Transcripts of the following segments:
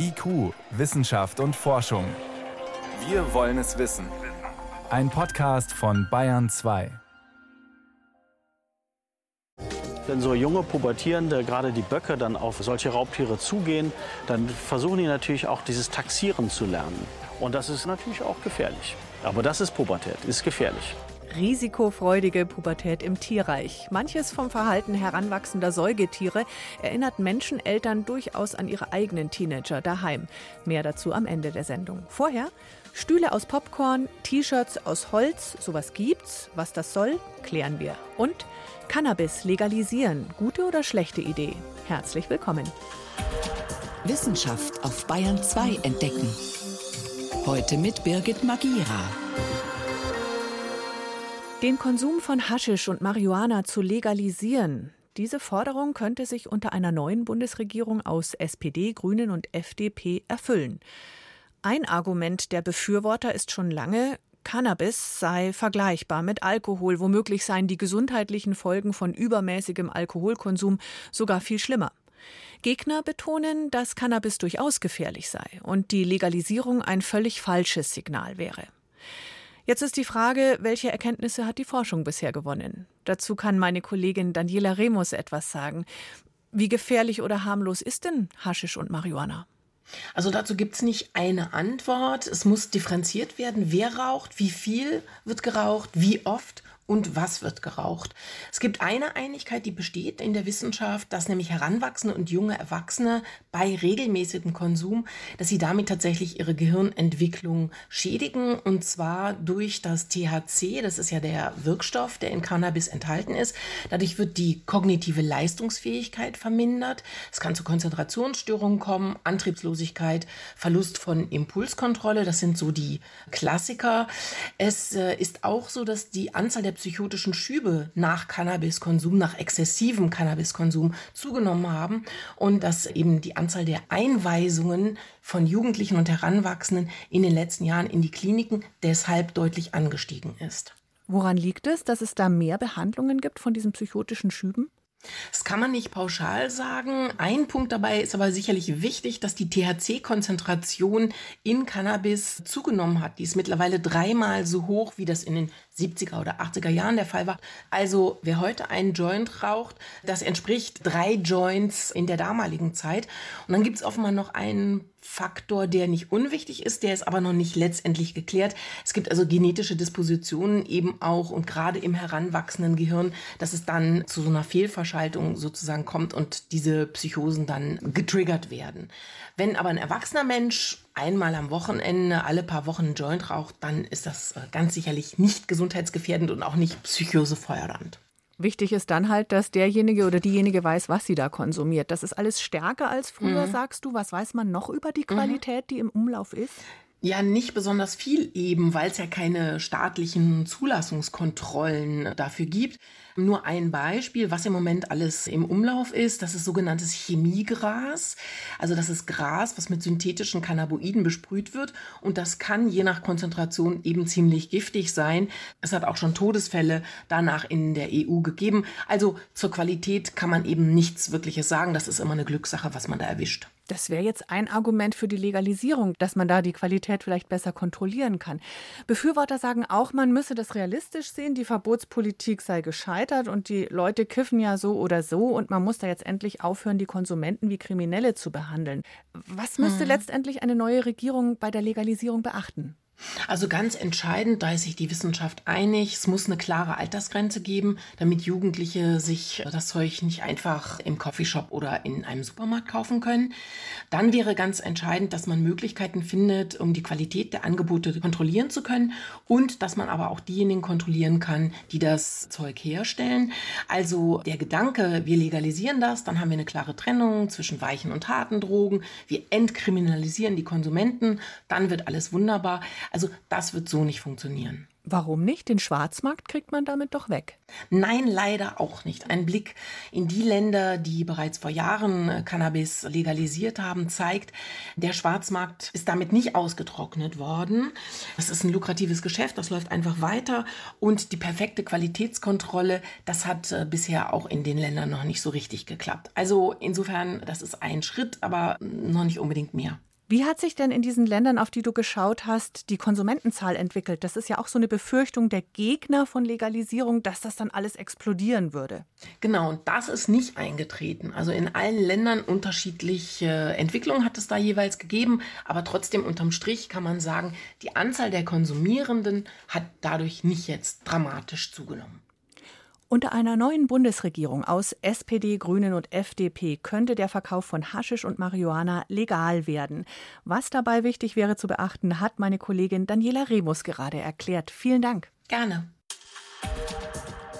IQ, Wissenschaft und Forschung. Wir wollen es wissen. Ein Podcast von Bayern 2. Wenn so junge Pubertierende, gerade die Böcke, dann auf solche Raubtiere zugehen, dann versuchen die natürlich auch dieses Taxieren zu lernen. Und das ist natürlich auch gefährlich. Aber das ist Pubertät, ist gefährlich. Risikofreudige Pubertät im Tierreich. Manches vom Verhalten heranwachsender Säugetiere erinnert Menscheneltern durchaus an ihre eigenen Teenager daheim. Mehr dazu am Ende der Sendung. Vorher Stühle aus Popcorn, T-Shirts aus Holz, sowas gibt's. Was das soll, klären wir. Und Cannabis legalisieren, gute oder schlechte Idee? Herzlich willkommen. Wissenschaft auf Bayern 2 entdecken. Heute mit Birgit Magira. Den Konsum von Haschisch und Marihuana zu legalisieren. Diese Forderung könnte sich unter einer neuen Bundesregierung aus SPD, Grünen und FDP erfüllen. Ein Argument der Befürworter ist schon lange, Cannabis sei vergleichbar mit Alkohol, womöglich seien die gesundheitlichen Folgen von übermäßigem Alkoholkonsum sogar viel schlimmer. Gegner betonen, dass Cannabis durchaus gefährlich sei und die Legalisierung ein völlig falsches Signal wäre. Jetzt ist die Frage, welche Erkenntnisse hat die Forschung bisher gewonnen? Dazu kann meine Kollegin Daniela Remus etwas sagen. Wie gefährlich oder harmlos ist denn Haschisch und Marihuana? Also dazu gibt es nicht eine Antwort. Es muss differenziert werden, wer raucht, wie viel wird geraucht, wie oft und was wird geraucht. Es gibt eine Einigkeit, die besteht in der Wissenschaft, dass nämlich Heranwachsende und junge Erwachsene bei regelmäßigem Konsum, dass sie damit tatsächlich ihre Gehirnentwicklung schädigen und zwar durch das THC, das ist ja der Wirkstoff, der in Cannabis enthalten ist. Dadurch wird die kognitive Leistungsfähigkeit vermindert. Es kann zu Konzentrationsstörungen kommen, Antriebslosigkeit, Verlust von Impulskontrolle, das sind so die Klassiker. Es äh, ist auch so, dass die Anzahl der psychotischen Schübe nach Cannabiskonsum, nach exzessivem Cannabiskonsum zugenommen haben und dass eben die Anzahl der Einweisungen von Jugendlichen und Heranwachsenden in den letzten Jahren in die Kliniken deshalb deutlich angestiegen ist. Woran liegt es, dass es da mehr Behandlungen gibt von diesen psychotischen Schüben? Das kann man nicht pauschal sagen. Ein Punkt dabei ist aber sicherlich wichtig, dass die THC-Konzentration in Cannabis zugenommen hat. Die ist mittlerweile dreimal so hoch, wie das in den 70er oder 80er Jahren der Fall war. Also wer heute einen Joint raucht, das entspricht drei Joints in der damaligen Zeit. Und dann gibt es offenbar noch einen Faktor, der nicht unwichtig ist, der ist aber noch nicht letztendlich geklärt. Es gibt also genetische Dispositionen eben auch und gerade im heranwachsenden Gehirn, dass es dann zu so einer Fehlverschaltung sozusagen kommt und diese Psychosen dann getriggert werden. Wenn aber ein erwachsener Mensch einmal am Wochenende, alle paar Wochen einen Joint raucht, dann ist das äh, ganz sicherlich nicht gesundheitsgefährdend und auch nicht psychosefeuernd. Wichtig ist dann halt, dass derjenige oder diejenige weiß, was sie da konsumiert. Das ist alles stärker als früher, mhm. sagst du. Was weiß man noch über die mhm. Qualität, mhm. die im Umlauf ist? Ja, nicht besonders viel eben, weil es ja keine staatlichen Zulassungskontrollen dafür gibt. Nur ein Beispiel, was im Moment alles im Umlauf ist, das ist sogenanntes Chemiegras. Also das ist Gras, was mit synthetischen Cannabinoiden besprüht wird und das kann je nach Konzentration eben ziemlich giftig sein. Es hat auch schon Todesfälle danach in der EU gegeben. Also zur Qualität kann man eben nichts Wirkliches sagen. Das ist immer eine Glückssache, was man da erwischt. Das wäre jetzt ein Argument für die Legalisierung, dass man da die Qualität vielleicht besser kontrollieren kann. Befürworter sagen auch, man müsse das realistisch sehen, die Verbotspolitik sei gescheitert und die Leute kiffen ja so oder so und man muss da jetzt endlich aufhören, die Konsumenten wie Kriminelle zu behandeln. Was müsste hm. letztendlich eine neue Regierung bei der Legalisierung beachten? Also ganz entscheidend, da ist sich die Wissenschaft einig, es muss eine klare Altersgrenze geben, damit Jugendliche sich das Zeug nicht einfach im Coffeeshop oder in einem Supermarkt kaufen können. Dann wäre ganz entscheidend, dass man Möglichkeiten findet, um die Qualität der Angebote kontrollieren zu können und dass man aber auch diejenigen kontrollieren kann, die das Zeug herstellen. Also der Gedanke, wir legalisieren das, dann haben wir eine klare Trennung zwischen weichen und harten Drogen, wir entkriminalisieren die Konsumenten, dann wird alles wunderbar. Also das wird so nicht funktionieren. Warum nicht? Den Schwarzmarkt kriegt man damit doch weg. Nein, leider auch nicht. Ein Blick in die Länder, die bereits vor Jahren äh, Cannabis legalisiert haben, zeigt, der Schwarzmarkt ist damit nicht ausgetrocknet worden. Das ist ein lukratives Geschäft, das läuft einfach weiter. Und die perfekte Qualitätskontrolle, das hat äh, bisher auch in den Ländern noch nicht so richtig geklappt. Also insofern, das ist ein Schritt, aber noch nicht unbedingt mehr. Wie hat sich denn in diesen Ländern, auf die du geschaut hast, die Konsumentenzahl entwickelt? Das ist ja auch so eine Befürchtung der Gegner von Legalisierung, dass das dann alles explodieren würde. Genau, und das ist nicht eingetreten. Also in allen Ländern unterschiedliche Entwicklungen hat es da jeweils gegeben, aber trotzdem unterm Strich kann man sagen, die Anzahl der Konsumierenden hat dadurch nicht jetzt dramatisch zugenommen. Unter einer neuen Bundesregierung aus SPD, Grünen und FDP könnte der Verkauf von Haschisch und Marihuana legal werden. Was dabei wichtig wäre zu beachten, hat meine Kollegin Daniela Remus gerade erklärt. Vielen Dank. Gerne.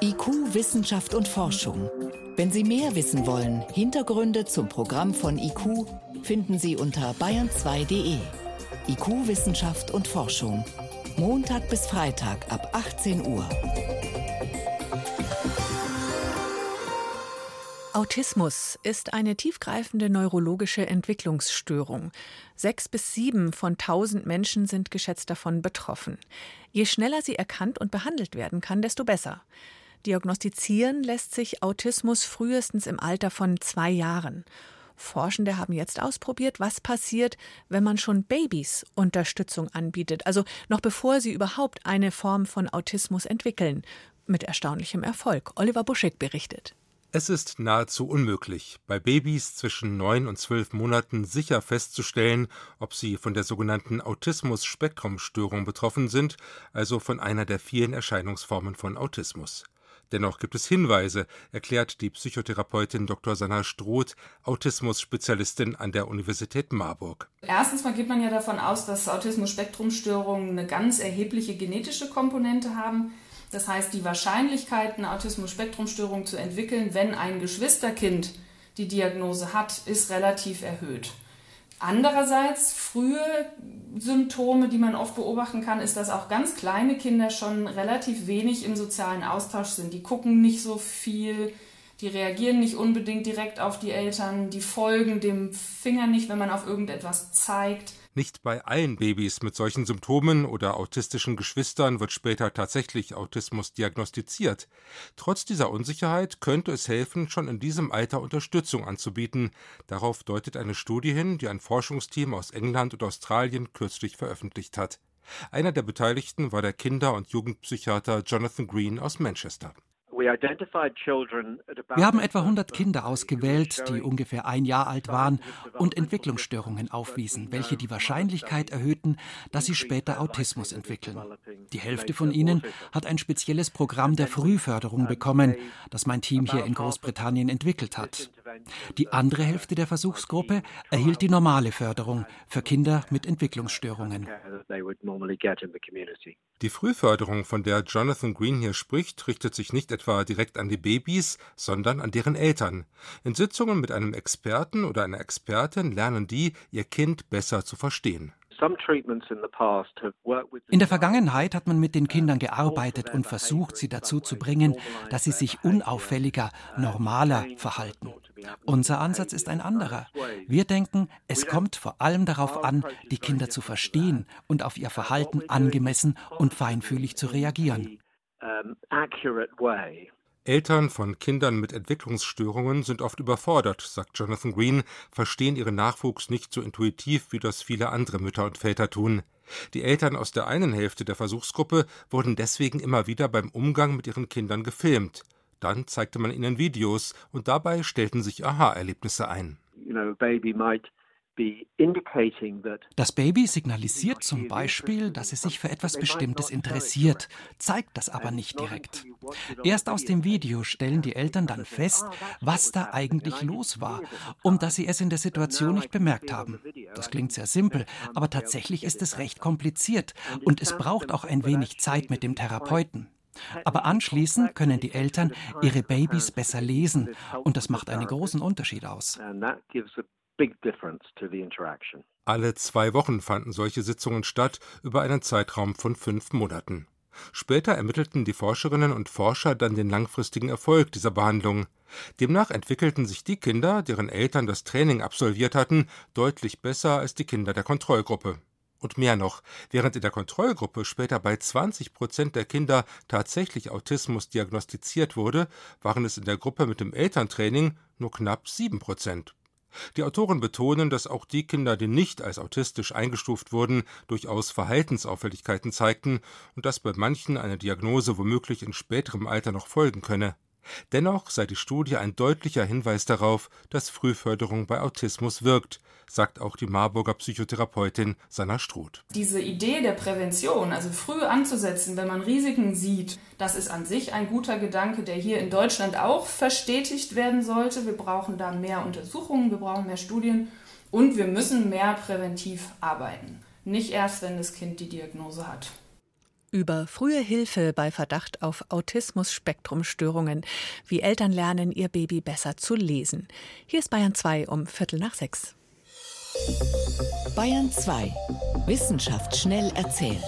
IQ, Wissenschaft und Forschung. Wenn Sie mehr wissen wollen, Hintergründe zum Programm von IQ finden Sie unter bayern2.de. IQ, Wissenschaft und Forschung. Montag bis Freitag ab 18 Uhr. Autismus ist eine tiefgreifende neurologische Entwicklungsstörung. Sechs bis sieben von tausend Menschen sind geschätzt davon betroffen. Je schneller sie erkannt und behandelt werden kann, desto besser. Diagnostizieren lässt sich Autismus frühestens im Alter von zwei Jahren. Forschende haben jetzt ausprobiert, was passiert, wenn man schon Babys Unterstützung anbietet, also noch bevor sie überhaupt eine Form von Autismus entwickeln. Mit erstaunlichem Erfolg. Oliver Buschek berichtet. Es ist nahezu unmöglich, bei Babys zwischen neun und zwölf Monaten sicher festzustellen, ob sie von der sogenannten Autismus-Spektrum-Störung betroffen sind, also von einer der vielen Erscheinungsformen von Autismus. Dennoch gibt es Hinweise, erklärt die Psychotherapeutin Dr. Sanna Stroth, Autismus-Spezialistin an der Universität Marburg. Erstens mal geht man ja davon aus, dass Autismus-Spektrum-Störungen eine ganz erhebliche genetische Komponente haben. Das heißt, die Wahrscheinlichkeit, eine Autismus-Spektrum-Störung zu entwickeln, wenn ein Geschwisterkind die Diagnose hat, ist relativ erhöht. Andererseits, frühe Symptome, die man oft beobachten kann, ist, dass auch ganz kleine Kinder schon relativ wenig im sozialen Austausch sind. Die gucken nicht so viel, die reagieren nicht unbedingt direkt auf die Eltern, die folgen dem Finger nicht, wenn man auf irgendetwas zeigt. Nicht bei allen Babys mit solchen Symptomen oder autistischen Geschwistern wird später tatsächlich Autismus diagnostiziert. Trotz dieser Unsicherheit könnte es helfen, schon in diesem Alter Unterstützung anzubieten. Darauf deutet eine Studie hin, die ein Forschungsteam aus England und Australien kürzlich veröffentlicht hat. Einer der Beteiligten war der Kinder- und Jugendpsychiater Jonathan Green aus Manchester. Wir haben etwa 100 Kinder ausgewählt, die ungefähr ein Jahr alt waren und Entwicklungsstörungen aufwiesen, welche die Wahrscheinlichkeit erhöhten, dass sie später Autismus entwickeln. Die Hälfte von ihnen hat ein spezielles Programm der Frühförderung bekommen, das mein Team hier in Großbritannien entwickelt hat. Die andere Hälfte der Versuchsgruppe erhielt die normale Förderung für Kinder mit Entwicklungsstörungen. Die Frühförderung, von der Jonathan Green hier spricht, richtet sich nicht etwa direkt an die Babys, sondern an deren Eltern. In Sitzungen mit einem Experten oder einer Expertin lernen die, ihr Kind besser zu verstehen. In der Vergangenheit hat man mit den Kindern gearbeitet und versucht, sie dazu zu bringen, dass sie sich unauffälliger, normaler verhalten. Unser Ansatz ist ein anderer. Wir denken, es kommt vor allem darauf an, die Kinder zu verstehen und auf ihr Verhalten angemessen und feinfühlig zu reagieren. Eltern von Kindern mit Entwicklungsstörungen sind oft überfordert, sagt Jonathan Green, verstehen ihren Nachwuchs nicht so intuitiv, wie das viele andere Mütter und Väter tun. Die Eltern aus der einen Hälfte der Versuchsgruppe wurden deswegen immer wieder beim Umgang mit ihren Kindern gefilmt. Dann zeigte man ihnen Videos und dabei stellten sich Aha-Erlebnisse ein. Das Baby signalisiert zum Beispiel, dass es sich für etwas Bestimmtes interessiert, zeigt das aber nicht direkt. Erst aus dem Video stellen die Eltern dann fest, was da eigentlich los war, um dass sie es in der Situation nicht bemerkt haben. Das klingt sehr simpel, aber tatsächlich ist es recht kompliziert und es braucht auch ein wenig Zeit mit dem Therapeuten. Aber anschließend können die Eltern ihre Babys besser lesen und das macht einen großen Unterschied aus. Alle zwei Wochen fanden solche Sitzungen statt, über einen Zeitraum von fünf Monaten. Später ermittelten die Forscherinnen und Forscher dann den langfristigen Erfolg dieser Behandlung. Demnach entwickelten sich die Kinder, deren Eltern das Training absolviert hatten, deutlich besser als die Kinder der Kontrollgruppe. Und mehr noch, während in der Kontrollgruppe später bei 20 Prozent der Kinder tatsächlich Autismus diagnostiziert wurde, waren es in der Gruppe mit dem Elterntraining nur knapp 7 Prozent. Die Autoren betonen, dass auch die Kinder, die nicht als autistisch eingestuft wurden, durchaus Verhaltensauffälligkeiten zeigten und dass bei manchen eine Diagnose womöglich in späterem Alter noch folgen könne. Dennoch sei die Studie ein deutlicher Hinweis darauf, dass Frühförderung bei Autismus wirkt, sagt auch die Marburger Psychotherapeutin Sanna Struth. Diese Idee der Prävention, also früh anzusetzen, wenn man Risiken sieht, das ist an sich ein guter Gedanke, der hier in Deutschland auch verstetigt werden sollte. Wir brauchen da mehr Untersuchungen, wir brauchen mehr Studien und wir müssen mehr präventiv arbeiten. Nicht erst, wenn das Kind die Diagnose hat über frühe Hilfe bei Verdacht auf Autismus-Spektrumstörungen, wie Eltern lernen, ihr Baby besser zu lesen. Hier ist Bayern 2 um Viertel nach sechs. Bayern 2. Wissenschaft schnell erzählt.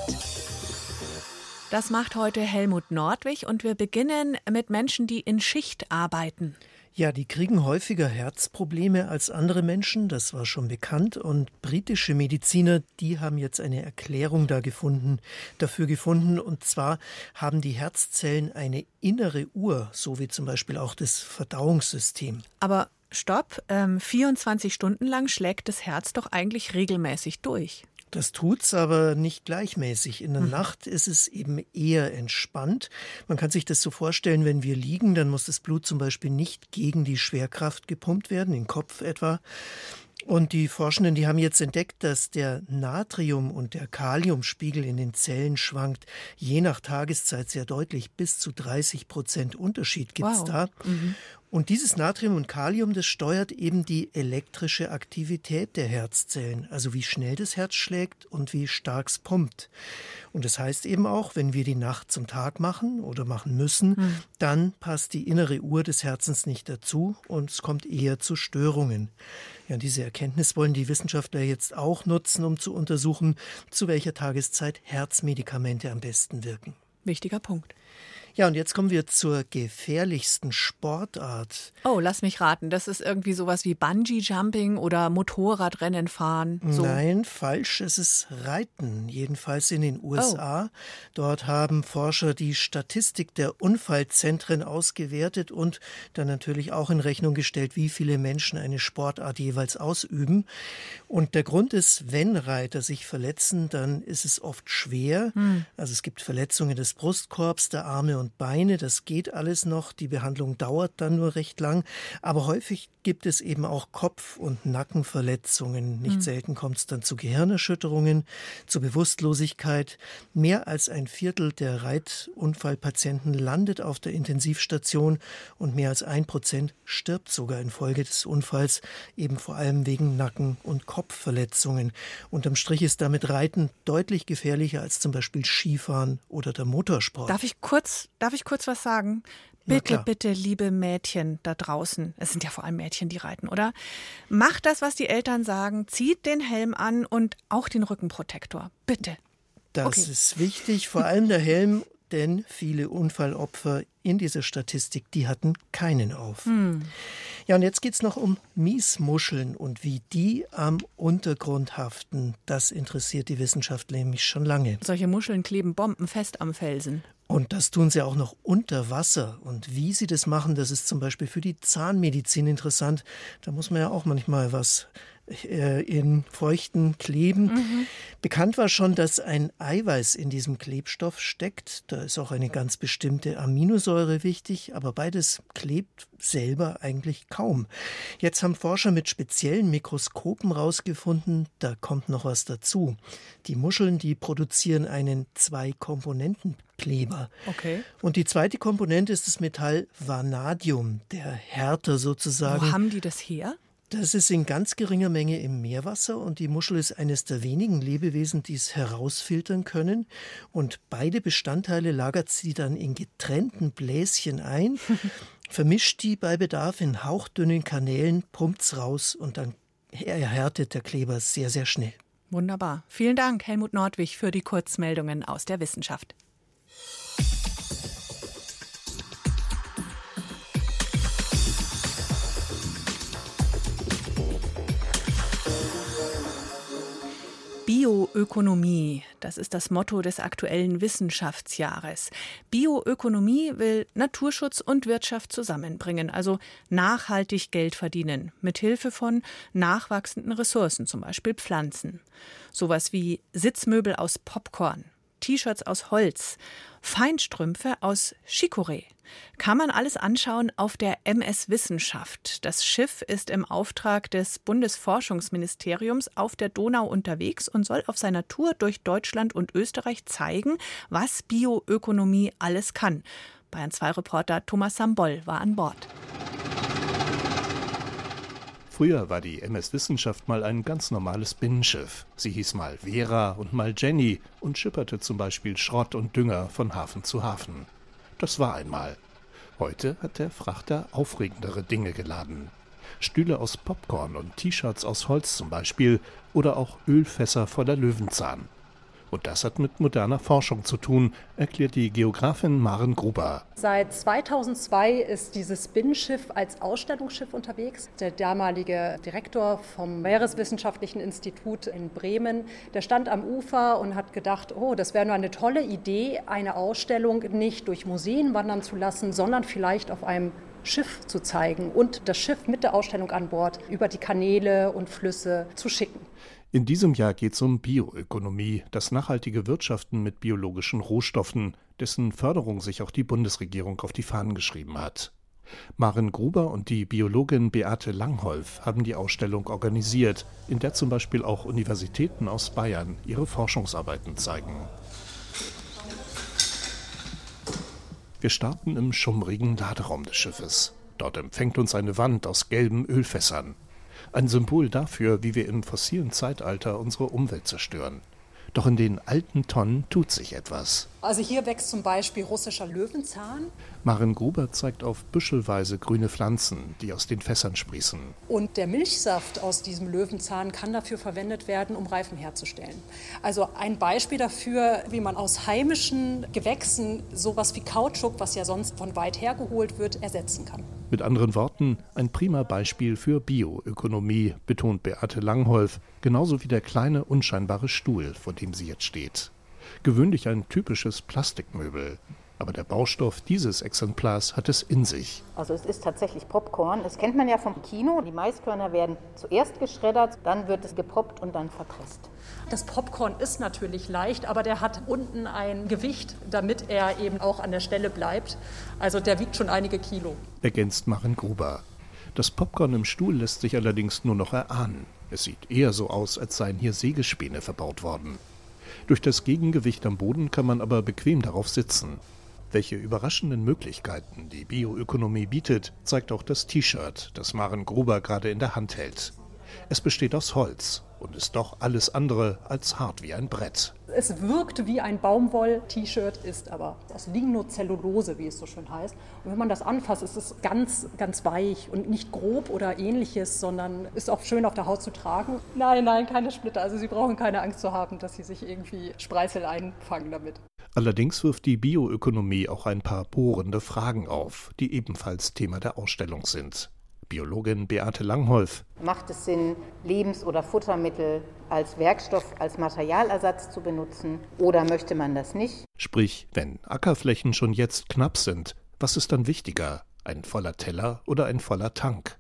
Das macht heute Helmut Nordwig und wir beginnen mit Menschen, die in Schicht arbeiten. Ja, die kriegen häufiger Herzprobleme als andere Menschen, das war schon bekannt. Und britische Mediziner, die haben jetzt eine Erklärung da gefunden, dafür gefunden. Und zwar haben die Herzzellen eine innere Uhr, so wie zum Beispiel auch das Verdauungssystem. Aber stopp, ähm, 24 Stunden lang schlägt das Herz doch eigentlich regelmäßig durch. Das tut's aber nicht gleichmäßig. In der mhm. Nacht ist es eben eher entspannt. Man kann sich das so vorstellen, wenn wir liegen, dann muss das Blut zum Beispiel nicht gegen die Schwerkraft gepumpt werden, den Kopf etwa. Und die Forschenden, die haben jetzt entdeckt, dass der Natrium- und der Kaliumspiegel in den Zellen schwankt, je nach Tageszeit sehr deutlich. Bis zu 30 Prozent Unterschied gibt's wow. da. Mhm. Und dieses Natrium und Kalium, das steuert eben die elektrische Aktivität der Herzzellen, also wie schnell das Herz schlägt und wie stark es pumpt. Und das heißt eben auch, wenn wir die Nacht zum Tag machen oder machen müssen, hm. dann passt die innere Uhr des Herzens nicht dazu und es kommt eher zu Störungen. Ja, diese Erkenntnis wollen die Wissenschaftler jetzt auch nutzen, um zu untersuchen, zu welcher Tageszeit Herzmedikamente am besten wirken. Wichtiger Punkt. Ja, und jetzt kommen wir zur gefährlichsten Sportart. Oh, lass mich raten. Das ist irgendwie sowas wie Bungee-Jumping oder Motorradrennen fahren. So. Nein, falsch. Es ist Reiten. Jedenfalls in den USA. Oh. Dort haben Forscher die Statistik der Unfallzentren ausgewertet und dann natürlich auch in Rechnung gestellt, wie viele Menschen eine Sportart jeweils ausüben. Und der Grund ist, wenn Reiter sich verletzen, dann ist es oft schwer. Hm. Also es gibt Verletzungen des Brustkorbs, der Arme und Beine, das geht alles noch. Die Behandlung dauert dann nur recht lang. Aber häufig gibt es eben auch Kopf- und Nackenverletzungen. Nicht mhm. selten kommt es dann zu Gehirnerschütterungen, zu Bewusstlosigkeit. Mehr als ein Viertel der Reitunfallpatienten landet auf der Intensivstation und mehr als ein Prozent stirbt sogar infolge des Unfalls, eben vor allem wegen Nacken- und Kopfverletzungen. Unterm Strich ist damit Reiten deutlich gefährlicher als zum Beispiel Skifahren oder der Motorsport. Darf ich kurz darf ich kurz was sagen? Bitte, bitte, liebe Mädchen da draußen, es sind ja vor allem Mädchen, die reiten, oder? Macht das, was die Eltern sagen, zieht den Helm an und auch den Rückenprotektor. Bitte. Das okay. ist wichtig, vor allem der Helm, denn viele Unfallopfer in dieser Statistik, die hatten keinen auf. Hm. Ja, und jetzt geht es noch um Miesmuscheln und wie die am Untergrund haften. Das interessiert die Wissenschaft nämlich schon lange. Solche Muscheln kleben bombenfest am Felsen. Und das tun sie auch noch unter Wasser. Und wie sie das machen, das ist zum Beispiel für die Zahnmedizin interessant. Da muss man ja auch manchmal was in feuchten Kleben. Mhm. Bekannt war schon, dass ein Eiweiß in diesem Klebstoff steckt. Da ist auch eine ganz bestimmte Aminosäure wichtig, aber beides klebt selber eigentlich kaum. Jetzt haben Forscher mit speziellen Mikroskopen herausgefunden, da kommt noch was dazu. Die Muscheln, die produzieren einen Zwei-Komponenten-Kleber. Okay. Und die zweite Komponente ist das Metall Vanadium, der Härter sozusagen. Wo haben die das her? Das ist in ganz geringer Menge im Meerwasser und die Muschel ist eines der wenigen Lebewesen, die es herausfiltern können. Und beide Bestandteile lagert sie dann in getrennten Bläschen ein, vermischt die bei Bedarf in hauchdünnen Kanälen, pumpt's raus und dann erhärtet der Kleber sehr, sehr schnell. Wunderbar. Vielen Dank, Helmut Nordwig, für die Kurzmeldungen aus der Wissenschaft. Bioökonomie. Das ist das Motto des aktuellen Wissenschaftsjahres. Bioökonomie will Naturschutz und Wirtschaft zusammenbringen, also nachhaltig Geld verdienen, mit Hilfe von nachwachsenden Ressourcen, zum Beispiel Pflanzen. Sowas wie Sitzmöbel aus Popcorn, T-Shirts aus Holz, Feinstrümpfe aus Chicorée. Kann man alles anschauen auf der MS Wissenschaft. Das Schiff ist im Auftrag des Bundesforschungsministeriums auf der Donau unterwegs und soll auf seiner Tour durch Deutschland und Österreich zeigen, was Bioökonomie alles kann. Bayern 2 Reporter Thomas Sambol war an Bord. Früher war die MS Wissenschaft mal ein ganz normales Binnenschiff. Sie hieß mal Vera und mal Jenny und schipperte zum Beispiel Schrott und Dünger von Hafen zu Hafen. Das war einmal. Heute hat der Frachter aufregendere Dinge geladen. Stühle aus Popcorn und T-Shirts aus Holz zum Beispiel oder auch Ölfässer voller Löwenzahn. Und das hat mit moderner Forschung zu tun, erklärt die Geografin Maren Gruber. Seit 2002 ist dieses Binnenschiff als Ausstellungsschiff unterwegs. Der damalige Direktor vom Meereswissenschaftlichen Institut in Bremen, der stand am Ufer und hat gedacht, oh, das wäre nur eine tolle Idee, eine Ausstellung nicht durch Museen wandern zu lassen, sondern vielleicht auf einem Schiff zu zeigen und das Schiff mit der Ausstellung an Bord über die Kanäle und Flüsse zu schicken. In diesem Jahr geht es um Bioökonomie, das nachhaltige Wirtschaften mit biologischen Rohstoffen, dessen Förderung sich auch die Bundesregierung auf die Fahnen geschrieben hat. Maren Gruber und die Biologin Beate Langholf haben die Ausstellung organisiert, in der zum Beispiel auch Universitäten aus Bayern ihre Forschungsarbeiten zeigen. Wir starten im schummrigen Laderaum des Schiffes. Dort empfängt uns eine Wand aus gelben Ölfässern. Ein Symbol dafür, wie wir im fossilen Zeitalter unsere Umwelt zerstören. Doch in den alten Tonnen tut sich etwas. Also hier wächst zum Beispiel russischer Löwenzahn. Maren Gruber zeigt auf büschelweise grüne Pflanzen, die aus den Fässern sprießen. Und der Milchsaft aus diesem Löwenzahn kann dafür verwendet werden, um Reifen herzustellen. Also ein Beispiel dafür, wie man aus heimischen Gewächsen sowas wie Kautschuk, was ja sonst von weit her geholt wird, ersetzen kann. Mit anderen Worten, ein prima Beispiel für Bioökonomie, betont Beate Langholf, genauso wie der kleine, unscheinbare Stuhl, vor dem sie jetzt steht. Gewöhnlich ein typisches Plastikmöbel. Aber der Baustoff dieses Exemplars hat es in sich. Also es ist tatsächlich Popcorn. Das kennt man ja vom Kino. Die Maiskörner werden zuerst geschreddert, dann wird es gepoppt und dann verpresst. Das Popcorn ist natürlich leicht, aber der hat unten ein Gewicht, damit er eben auch an der Stelle bleibt. Also der wiegt schon einige Kilo. Ergänzt Maren Gruber. Das Popcorn im Stuhl lässt sich allerdings nur noch erahnen. Es sieht eher so aus, als seien hier Sägespäne verbaut worden. Durch das Gegengewicht am Boden kann man aber bequem darauf sitzen. Welche überraschenden Möglichkeiten die Bioökonomie bietet, zeigt auch das T-Shirt, das Maren Gruber gerade in der Hand hält. Es besteht aus Holz und ist doch alles andere als hart wie ein Brett. Es wirkt wie ein Baumwoll-T-Shirt, ist aber aus Lignocellulose, wie es so schön heißt. Und wenn man das anfasst, ist es ganz, ganz weich und nicht grob oder ähnliches, sondern ist auch schön auf der Haut zu tragen. Nein, nein, keine Splitter. Also Sie brauchen keine Angst zu haben, dass Sie sich irgendwie Spreißel einfangen damit. Allerdings wirft die Bioökonomie auch ein paar bohrende Fragen auf, die ebenfalls Thema der Ausstellung sind. Biologin Beate Langholf. Macht es Sinn, Lebens- oder Futtermittel als Werkstoff, als Materialersatz zu benutzen oder möchte man das nicht? Sprich, wenn Ackerflächen schon jetzt knapp sind, was ist dann wichtiger, ein voller Teller oder ein voller Tank?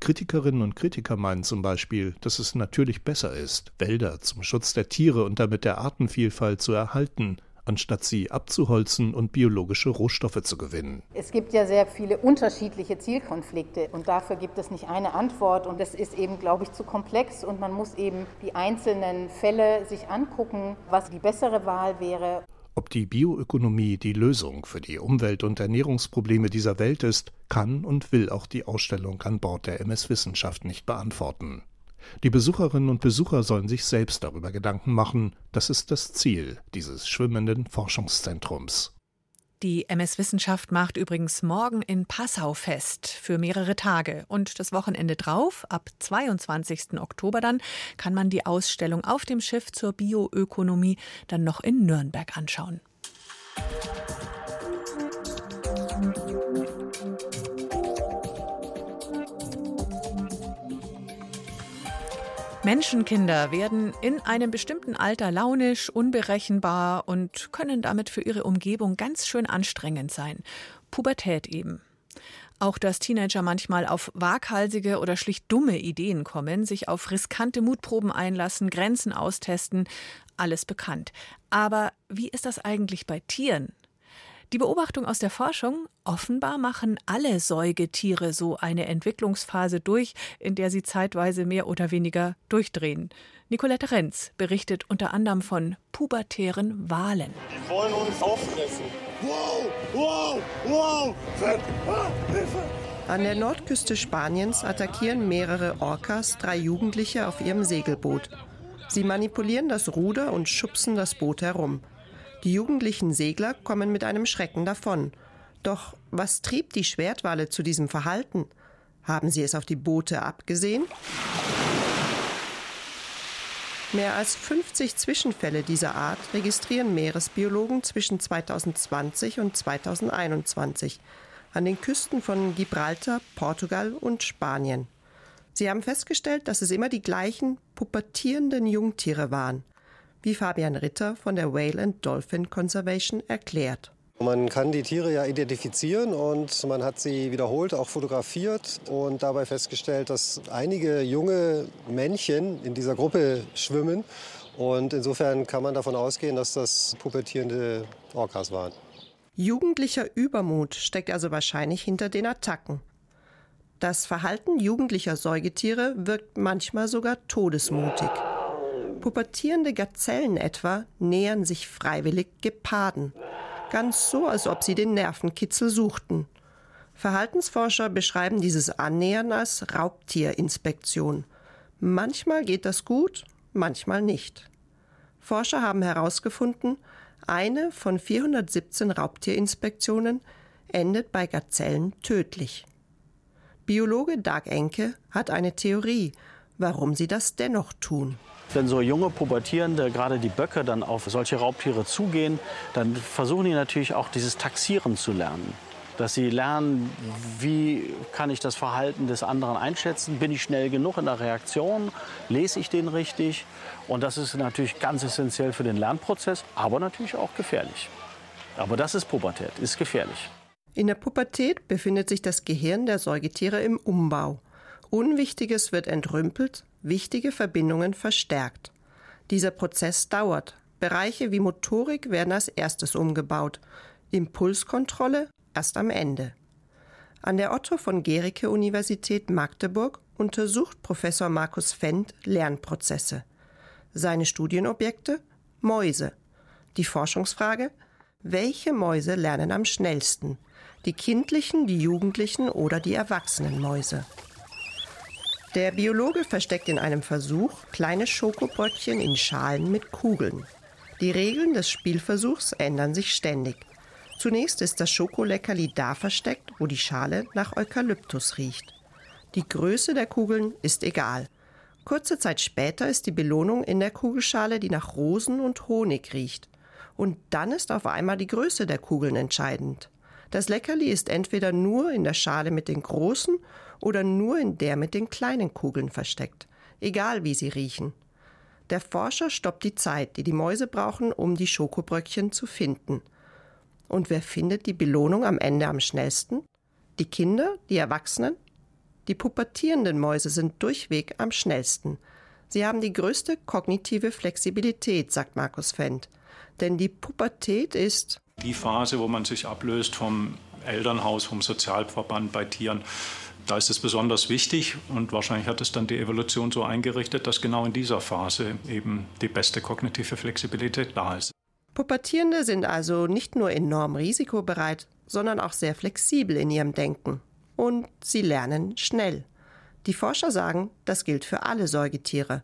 Kritikerinnen und Kritiker meinen zum Beispiel, dass es natürlich besser ist, Wälder zum Schutz der Tiere und damit der Artenvielfalt zu erhalten, anstatt sie abzuholzen und biologische Rohstoffe zu gewinnen. Es gibt ja sehr viele unterschiedliche Zielkonflikte und dafür gibt es nicht eine Antwort und das ist eben, glaube ich, zu komplex und man muss eben die einzelnen Fälle sich angucken, was die bessere Wahl wäre. Ob die Bioökonomie die Lösung für die Umwelt- und Ernährungsprobleme dieser Welt ist, kann und will auch die Ausstellung an Bord der MS Wissenschaft nicht beantworten. Die Besucherinnen und Besucher sollen sich selbst darüber Gedanken machen. Das ist das Ziel dieses schwimmenden Forschungszentrums. Die MS Wissenschaft macht übrigens morgen in Passau fest für mehrere Tage. Und das Wochenende drauf, ab 22. Oktober dann, kann man die Ausstellung auf dem Schiff zur Bioökonomie dann noch in Nürnberg anschauen. Menschenkinder werden in einem bestimmten Alter launisch, unberechenbar und können damit für ihre Umgebung ganz schön anstrengend sein. Pubertät eben. Auch dass Teenager manchmal auf waghalsige oder schlicht dumme Ideen kommen, sich auf riskante Mutproben einlassen, Grenzen austesten, alles bekannt. Aber wie ist das eigentlich bei Tieren? Die Beobachtung aus der Forschung, offenbar machen alle Säugetiere so eine Entwicklungsphase durch, in der sie zeitweise mehr oder weniger durchdrehen. Nicolette Renz berichtet unter anderem von pubertären Walen. Die wollen uns auffressen. Wow, wow, wow. Ah, An der Nordküste Spaniens attackieren mehrere Orcas drei Jugendliche auf ihrem Segelboot. Sie manipulieren das Ruder und schubsen das Boot herum. Die jugendlichen Segler kommen mit einem Schrecken davon. Doch was trieb die Schwertwale zu diesem Verhalten? Haben sie es auf die Boote abgesehen? Mehr als 50 Zwischenfälle dieser Art registrieren Meeresbiologen zwischen 2020 und 2021 an den Küsten von Gibraltar, Portugal und Spanien. Sie haben festgestellt, dass es immer die gleichen pubertierenden Jungtiere waren wie Fabian Ritter von der Whale and Dolphin Conservation erklärt. Man kann die Tiere ja identifizieren und man hat sie wiederholt auch fotografiert und dabei festgestellt, dass einige junge Männchen in dieser Gruppe schwimmen. Und insofern kann man davon ausgehen, dass das pubertierende Orcas waren. Jugendlicher Übermut steckt also wahrscheinlich hinter den Attacken. Das Verhalten jugendlicher Säugetiere wirkt manchmal sogar todesmutig. Pubertierende Gazellen etwa nähern sich freiwillig Geparden. Ganz so, als ob sie den Nervenkitzel suchten. Verhaltensforscher beschreiben dieses Annähern als Raubtierinspektion. Manchmal geht das gut, manchmal nicht. Forscher haben herausgefunden, eine von 417 Raubtierinspektionen endet bei Gazellen tödlich. Biologe Dag Enke hat eine Theorie, warum sie das dennoch tun. Wenn so junge Pubertierende, gerade die Böcke, dann auf solche Raubtiere zugehen, dann versuchen die natürlich auch dieses Taxieren zu lernen. Dass sie lernen, wie kann ich das Verhalten des anderen einschätzen? Bin ich schnell genug in der Reaktion? Lese ich den richtig? Und das ist natürlich ganz essentiell für den Lernprozess, aber natürlich auch gefährlich. Aber das ist Pubertät, ist gefährlich. In der Pubertät befindet sich das Gehirn der Säugetiere im Umbau. Unwichtiges wird entrümpelt, wichtige Verbindungen verstärkt. Dieser Prozess dauert. Bereiche wie Motorik werden als erstes umgebaut, Impulskontrolle erst am Ende. An der Otto von Gericke Universität Magdeburg untersucht Professor Markus Fendt Lernprozesse. Seine Studienobjekte Mäuse. Die Forschungsfrage welche Mäuse lernen am schnellsten? Die kindlichen, die jugendlichen oder die erwachsenen Mäuse? Der Biologe versteckt in einem Versuch kleine Schokobrötchen in Schalen mit Kugeln. Die Regeln des Spielversuchs ändern sich ständig. Zunächst ist das Schokoleckerli da versteckt, wo die Schale nach Eukalyptus riecht. Die Größe der Kugeln ist egal. Kurze Zeit später ist die Belohnung in der Kugelschale, die nach Rosen und Honig riecht. Und dann ist auf einmal die Größe der Kugeln entscheidend. Das Leckerli ist entweder nur in der Schale mit den großen oder nur in der mit den kleinen Kugeln versteckt, egal wie sie riechen. Der Forscher stoppt die Zeit, die die Mäuse brauchen, um die Schokobröckchen zu finden. Und wer findet die Belohnung am Ende am schnellsten? Die Kinder, die Erwachsenen? Die pubertierenden Mäuse sind durchweg am schnellsten. Sie haben die größte kognitive Flexibilität, sagt Markus Fendt. Denn die Pubertät ist die Phase, wo man sich ablöst vom Elternhaus, vom Sozialverband bei Tieren da ist es besonders wichtig und wahrscheinlich hat es dann die Evolution so eingerichtet, dass genau in dieser Phase eben die beste kognitive Flexibilität da ist. Pubertierende sind also nicht nur enorm risikobereit, sondern auch sehr flexibel in ihrem Denken. Und sie lernen schnell. Die Forscher sagen, das gilt für alle Säugetiere,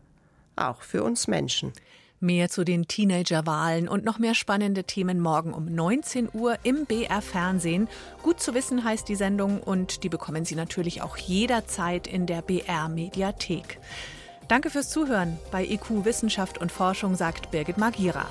auch für uns Menschen. Mehr zu den Teenagerwahlen und noch mehr spannende Themen morgen um 19 Uhr im BR Fernsehen. Gut zu wissen heißt die Sendung und die bekommen Sie natürlich auch jederzeit in der BR Mediathek. Danke fürs Zuhören. Bei IQ Wissenschaft und Forschung sagt Birgit Magira.